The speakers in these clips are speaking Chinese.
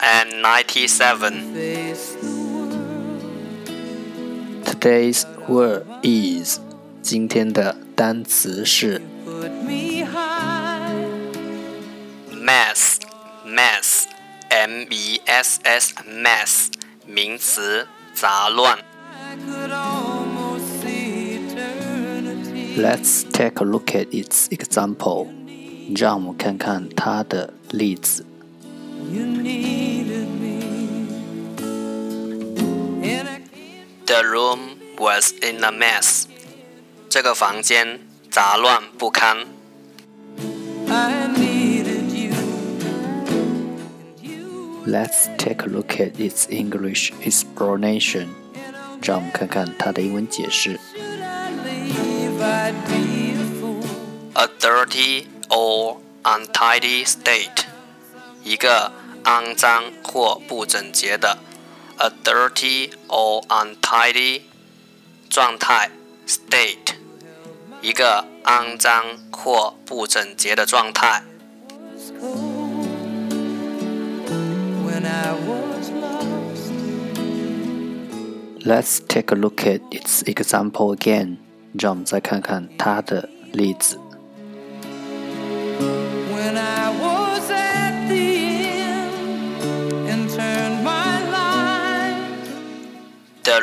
and ninety-seven. Today's word is 今天的单词是 Mess, mess, M-E-S-S, mess，名词，杂乱。 Let's take a look at its example. 让我们看看它的例子。 The room was in a mess. 这个房间杂乱不堪。 Let's take a look at its English explanation. 让我们看看它的英文解释。 A dirty or untidy state， 一个肮脏或不整洁的。A dirty or untidy 状态 state，一个肮脏或不整洁的状态。 Let's take a look at its example again. 让我们再看看它的例子。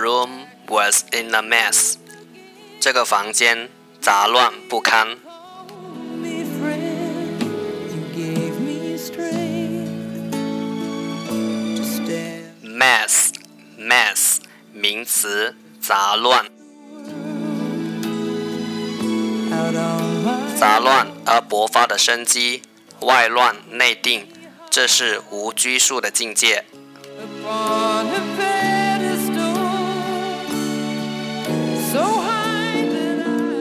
room was in a mess. 这个房间杂乱不堪。Mess mess 名词杂乱。杂乱而勃发的生机外乱内定这是无拘束的境界。